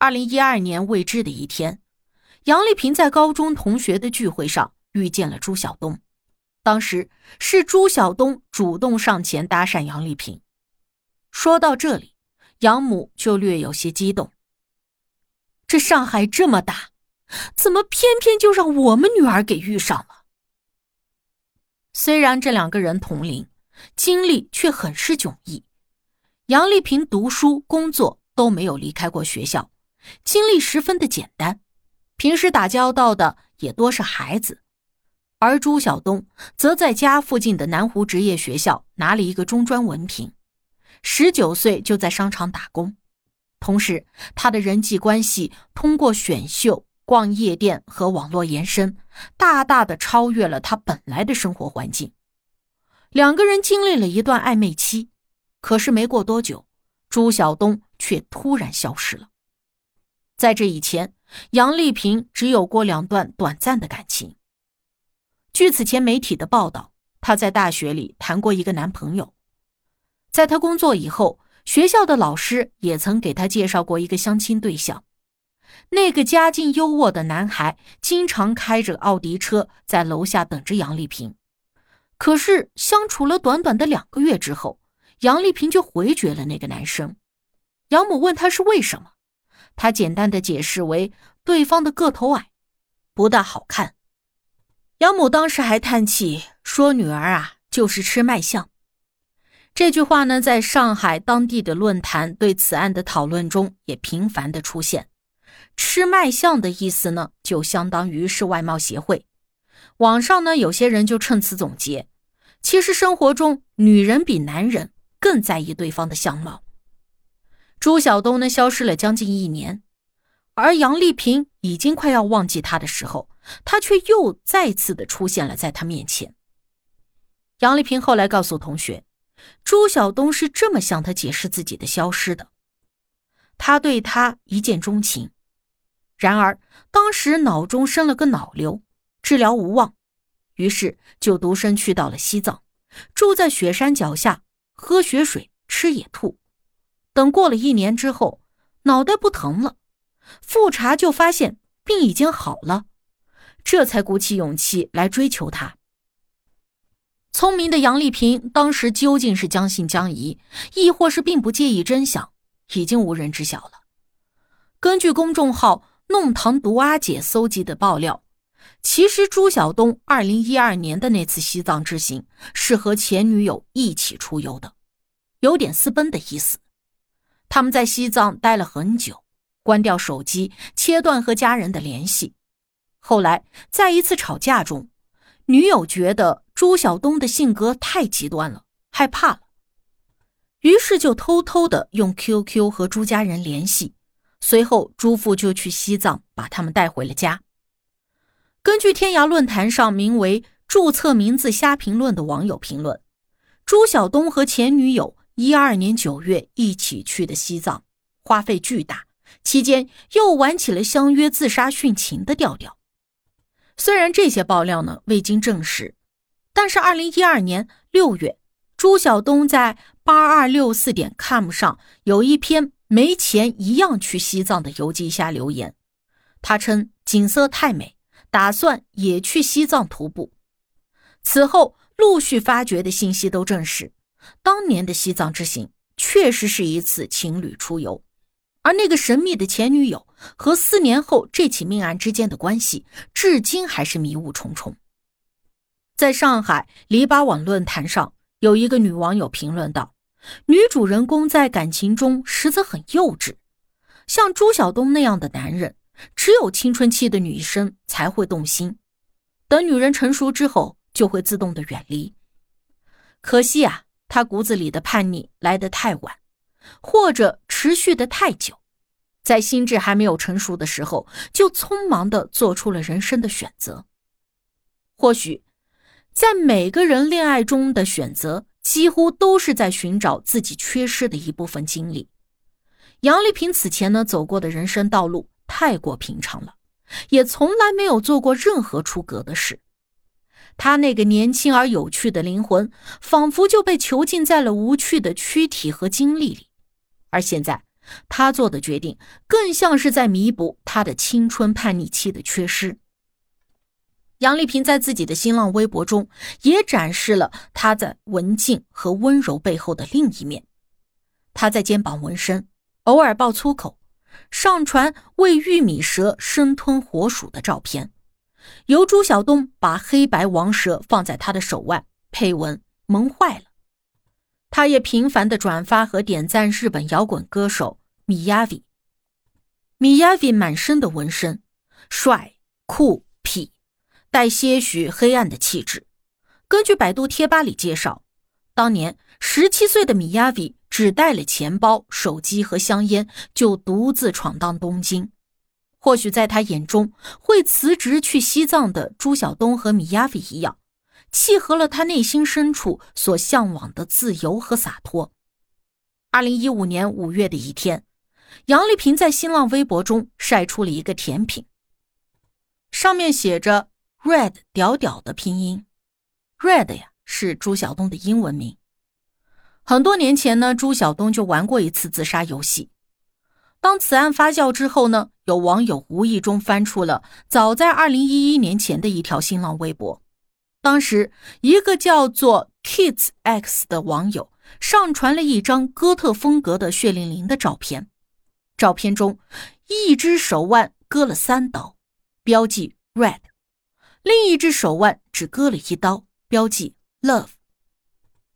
二零一二年未知的一天，杨丽萍在高中同学的聚会上遇见了朱晓东。当时是朱晓东主动上前搭讪杨丽萍。说到这里，杨母就略有些激动。这上海这么大，怎么偏偏就让我们女儿给遇上了？虽然这两个人同龄，经历却很是迥异。杨丽萍读书、工作都没有离开过学校。经历十分的简单，平时打交道的也多是孩子，而朱晓东则在家附近的南湖职业学校拿了一个中专文凭，十九岁就在商场打工，同时他的人际关系通过选秀、逛夜店和网络延伸，大大的超越了他本来的生活环境。两个人经历了一段暧昧期，可是没过多久，朱晓东却突然消失了。在这以前，杨丽萍只有过两段短暂的感情。据此前媒体的报道，她在大学里谈过一个男朋友。在她工作以后，学校的老师也曾给她介绍过一个相亲对象。那个家境优渥的男孩经常开着奥迪车在楼下等着杨丽萍。可是相处了短短的两个月之后，杨丽萍就回绝了那个男生。杨母问她是为什么？他简单的解释为对方的个头矮，不大好看。杨母当时还叹气说：“女儿啊，就是吃卖相。”这句话呢，在上海当地的论坛对此案的讨论中也频繁的出现。吃卖相的意思呢，就相当于是外貌协会。网上呢，有些人就趁此总结：其实生活中，女人比男人更在意对方的相貌。朱晓东呢，消失了将近一年，而杨丽萍已经快要忘记他的时候，他却又再次的出现了在他面前。杨丽萍后来告诉同学，朱晓东是这么向他解释自己的消失的：他对他一见钟情，然而当时脑中生了个脑瘤，治疗无望，于是就独身去到了西藏，住在雪山脚下，喝雪水，吃野兔。等过了一年之后，脑袋不疼了，复查就发现病已经好了，这才鼓起勇气来追求他。聪明的杨丽萍当时究竟是将信将疑，亦或是并不介意真相，已经无人知晓了。根据公众号“弄堂毒阿姐”搜集的爆料，其实朱晓东二零一二年的那次西藏之行是和前女友一起出游的，有点私奔的意思。他们在西藏待了很久，关掉手机，切断和家人的联系。后来，在一次吵架中，女友觉得朱晓东的性格太极端了，害怕了，于是就偷偷的用 QQ 和朱家人联系。随后，朱父就去西藏把他们带回了家。根据天涯论坛上名为“注册名字瞎评论”的网友评论，朱晓东和前女友。一二年九月一起去的西藏，花费巨大，期间又玩起了相约自杀殉情的调调。虽然这些爆料呢未经证实，但是二零一二年六月，朱晓东在八二六四点 com 上有一篇没钱一样去西藏的游记下留言，他称景色太美，打算也去西藏徒步。此后陆续发掘的信息都证实。当年的西藏之行确实是一次情侣出游，而那个神秘的前女友和四年后这起命案之间的关系，至今还是迷雾重重。在上海篱笆网论坛上，有一个女网友评论道：“女主人公在感情中实则很幼稚，像朱晓东那样的男人，只有青春期的女生才会动心，等女人成熟之后，就会自动的远离。可惜啊。”他骨子里的叛逆来得太晚，或者持续的太久，在心智还没有成熟的时候，就匆忙的做出了人生的选择。或许，在每个人恋爱中的选择，几乎都是在寻找自己缺失的一部分经历。杨丽萍此前呢走过的人生道路太过平常了，也从来没有做过任何出格的事。他那个年轻而有趣的灵魂，仿佛就被囚禁在了无趣的躯体和经历里。而现在，他做的决定更像是在弥补他的青春叛逆期的缺失。杨丽萍在自己的新浪微博中也展示了她在文静和温柔背后的另一面。她在肩膀纹身，偶尔爆粗口，上传喂玉米蛇生吞活鼠的照片。由朱晓东把黑白王蛇放在他的手腕，配文“萌坏了”。他也频繁的转发和点赞日本摇滚歌手米亚 v 米亚 v 满身的纹身，帅、酷、痞，带些许黑暗的气质。根据百度贴吧里介绍，当年十七岁的米亚 v 只带了钱包、手机和香烟，就独自闯荡东京。或许在他眼中，会辞职去西藏的朱晓东和米亚菲一样，契合了他内心深处所向往的自由和洒脱。二零一五年五月的一天，杨丽萍在新浪微博中晒出了一个甜品，上面写着 “red” 屌屌的拼音，“red” 呀是朱晓东的英文名。很多年前呢，朱晓东就玩过一次自杀游戏。当此案发酵之后呢，有网友无意中翻出了早在二零一一年前的一条新浪微博。当时，一个叫做 Kids X 的网友上传了一张哥特风格的血淋淋的照片。照片中，一只手腕割了三刀，标记 Red；另一只手腕只割了一刀，标记 Love。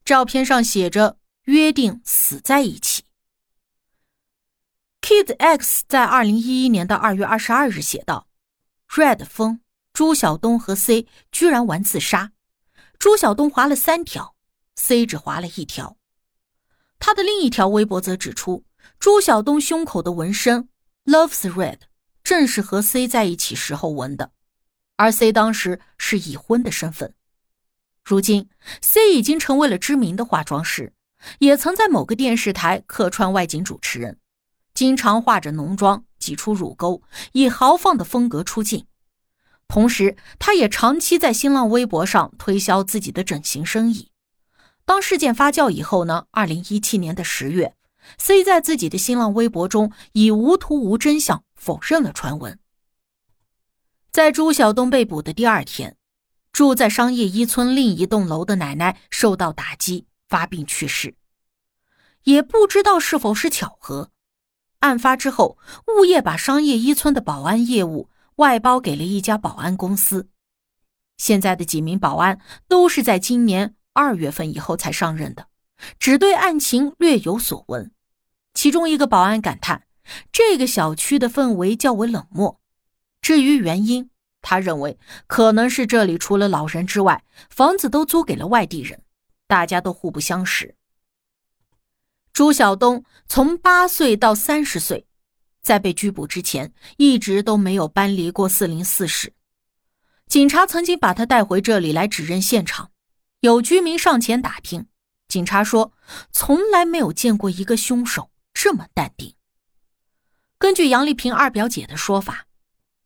照片上写着“约定死在一起”。Kid X 在二零一一年的二月二十二日写道：“Red 风，朱晓东和 C 居然玩自杀，朱晓东划了三条，C 只划了一条。”他的另一条微博则指出，朱晓东胸口的纹身 “Loves Red” 正是和 C 在一起时候纹的，而 C 当时是已婚的身份。如今，C 已经成为了知名的化妆师，也曾在某个电视台客串外景主持人。经常化着浓妆，挤出乳沟，以豪放的风格出镜。同时，他也长期在新浪微博上推销自己的整形生意。当事件发酵以后呢？二零一七年的十月，C 在自己的新浪微博中以无图无真相否认了传闻。在朱晓东被捕的第二天，住在商业一村另一栋楼的奶奶受到打击发病去世，也不知道是否是巧合。案发之后，物业把商业一村的保安业务外包给了一家保安公司。现在的几名保安都是在今年二月份以后才上任的，只对案情略有所闻。其中一个保安感叹：“这个小区的氛围较为冷漠。”至于原因，他认为可能是这里除了老人之外，房子都租给了外地人，大家都互不相识。朱晓东从八岁到三十岁，在被拘捕之前，一直都没有搬离过四零四室。警察曾经把他带回这里来指认现场，有居民上前打听，警察说从来没有见过一个凶手这么淡定。根据杨丽萍二表姐的说法，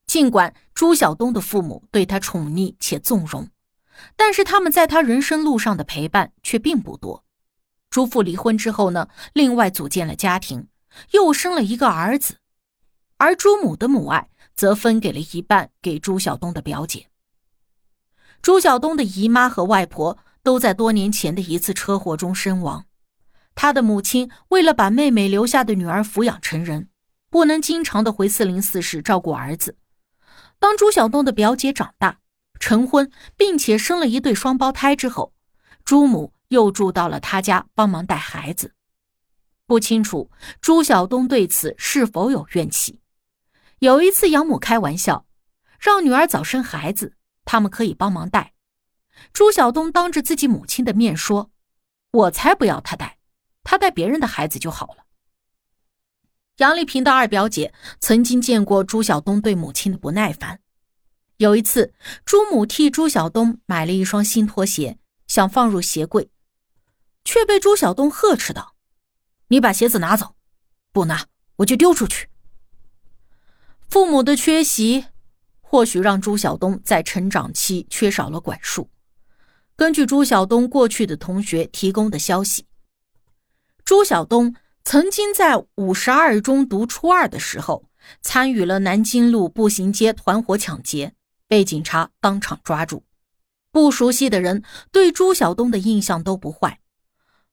尽管朱晓东的父母对他宠溺且纵容，但是他们在他人生路上的陪伴却并不多。朱父离婚之后呢，另外组建了家庭，又生了一个儿子，而朱母的母爱则分给了一半给朱晓东的表姐。朱晓东的姨妈和外婆都在多年前的一次车祸中身亡，他的母亲为了把妹妹留下的女儿抚养成人，不能经常的回四零四室照顾儿子。当朱晓东的表姐长大成婚，并且生了一对双胞胎之后，朱母。又住到了他家帮忙带孩子，不清楚朱晓东对此是否有怨气。有一次，养母开玩笑，让女儿早生孩子，他们可以帮忙带。朱晓东当着自己母亲的面说：“我才不要他带，他带别人的孩子就好了。”杨丽萍的二表姐曾经见过朱晓东对母亲的不耐烦。有一次，朱母替朱晓东买了一双新拖鞋，想放入鞋柜，却被朱晓东呵斥道：“你把鞋子拿走，不拿我就丢出去。”父母的缺席，或许让朱晓东在成长期缺少了管束。根据朱晓东过去的同学提供的消息，朱晓东曾经在五十二中读初二的时候，参与了南京路步行街团伙抢劫。被警察当场抓住，不熟悉的人对朱晓东的印象都不坏。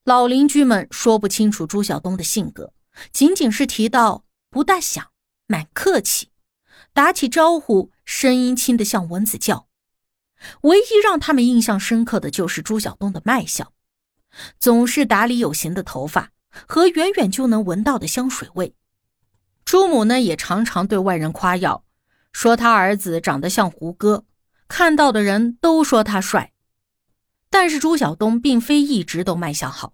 老邻居们说不清楚朱晓东的性格，仅仅是提到不大响，蛮客气，打起招呼声音轻得像蚊子叫。唯一让他们印象深刻的就是朱晓东的卖相，总是打理有型的头发和远远就能闻到的香水味。朱母呢，也常常对外人夸耀。说他儿子长得像胡歌，看到的人都说他帅。但是朱晓东并非一直都卖相好。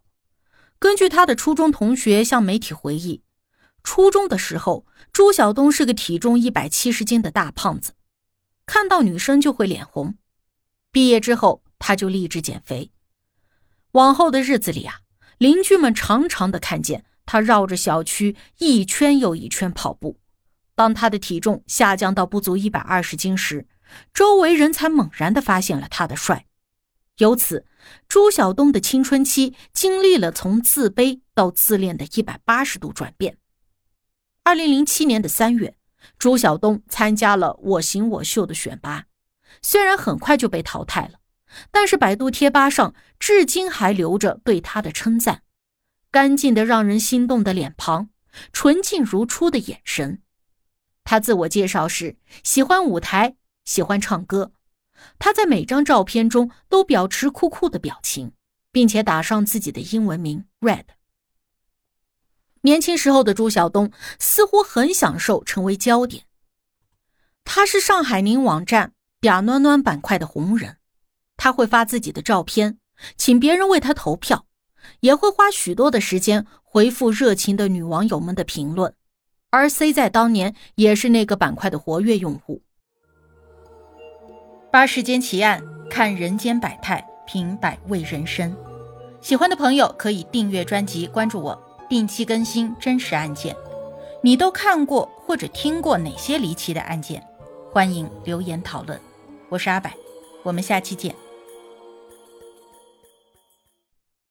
根据他的初中同学向媒体回忆，初中的时候，朱晓东是个体重一百七十斤的大胖子，看到女生就会脸红。毕业之后，他就立志减肥。往后的日子里啊，邻居们常常的看见他绕着小区一圈又一圈跑步。当他的体重下降到不足一百二十斤时，周围人才猛然的发现了他的帅。由此，朱晓东的青春期经历了从自卑到自恋的一百八十度转变。二零零七年的三月，朱晓东参加了《我型我秀》的选拔，虽然很快就被淘汰了，但是百度贴吧上至今还留着对他的称赞：干净的让人心动的脸庞，纯净如初的眼神。他自我介绍时喜欢舞台，喜欢唱歌。他在每张照片中都保持酷酷的表情，并且打上自己的英文名 Red。年轻时候的朱晓东似乎很享受成为焦点。他是上海宁网站“嗲暖暖”板块的红人，他会发自己的照片，请别人为他投票，也会花许多的时间回复热情的女网友们的评论。而 C 在当年也是那个板块的活跃用户。八世间奇案，看人间百态，品百味人生。喜欢的朋友可以订阅专辑，关注我，定期更新真实案件。你都看过或者听过哪些离奇的案件？欢迎留言讨论。我是阿柏，我们下期见。